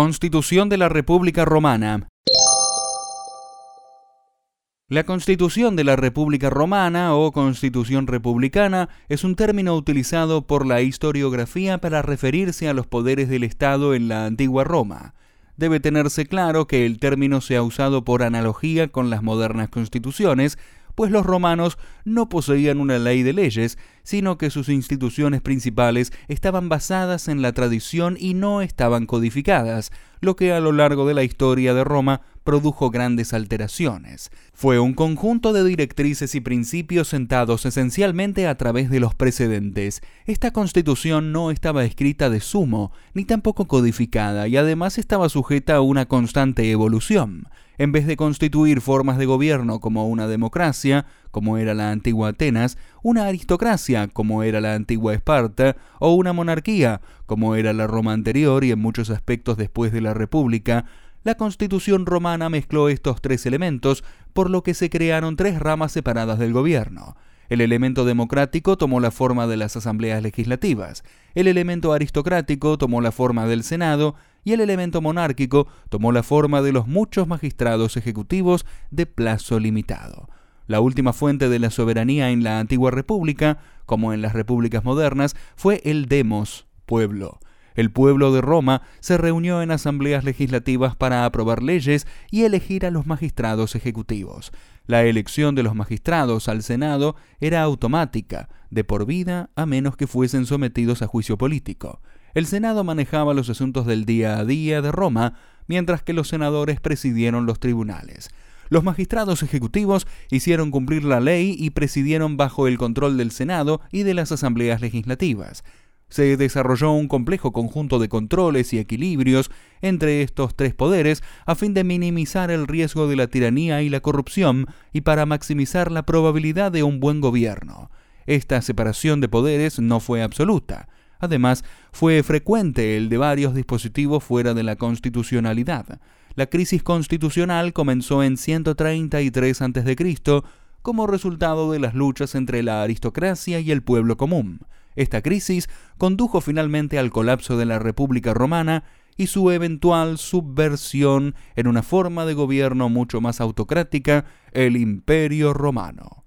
Constitución de la República Romana. La Constitución de la República Romana o Constitución Republicana es un término utilizado por la historiografía para referirse a los poderes del Estado en la antigua Roma. Debe tenerse claro que el término se ha usado por analogía con las modernas constituciones, pues los romanos no poseían una ley de leyes, sino que sus instituciones principales estaban basadas en la tradición y no estaban codificadas, lo que a lo largo de la historia de Roma produjo grandes alteraciones. Fue un conjunto de directrices y principios sentados esencialmente a través de los precedentes. Esta constitución no estaba escrita de sumo, ni tampoco codificada, y además estaba sujeta a una constante evolución en vez de constituir formas de gobierno como una democracia, como era la antigua Atenas, una aristocracia, como era la antigua Esparta, o una monarquía, como era la Roma anterior y en muchos aspectos después de la República, la constitución romana mezcló estos tres elementos, por lo que se crearon tres ramas separadas del gobierno. El elemento democrático tomó la forma de las asambleas legislativas, el elemento aristocrático tomó la forma del Senado y el elemento monárquico tomó la forma de los muchos magistrados ejecutivos de plazo limitado. La última fuente de la soberanía en la antigua república, como en las repúblicas modernas, fue el demos, pueblo. El pueblo de Roma se reunió en asambleas legislativas para aprobar leyes y elegir a los magistrados ejecutivos. La elección de los magistrados al Senado era automática, de por vida, a menos que fuesen sometidos a juicio político. El Senado manejaba los asuntos del día a día de Roma, mientras que los senadores presidieron los tribunales. Los magistrados ejecutivos hicieron cumplir la ley y presidieron bajo el control del Senado y de las asambleas legislativas. Se desarrolló un complejo conjunto de controles y equilibrios entre estos tres poderes a fin de minimizar el riesgo de la tiranía y la corrupción y para maximizar la probabilidad de un buen gobierno. Esta separación de poderes no fue absoluta. Además, fue frecuente el de varios dispositivos fuera de la constitucionalidad. La crisis constitucional comenzó en 133 a.C. como resultado de las luchas entre la aristocracia y el pueblo común. Esta crisis condujo finalmente al colapso de la República Romana y su eventual subversión en una forma de gobierno mucho más autocrática, el Imperio Romano.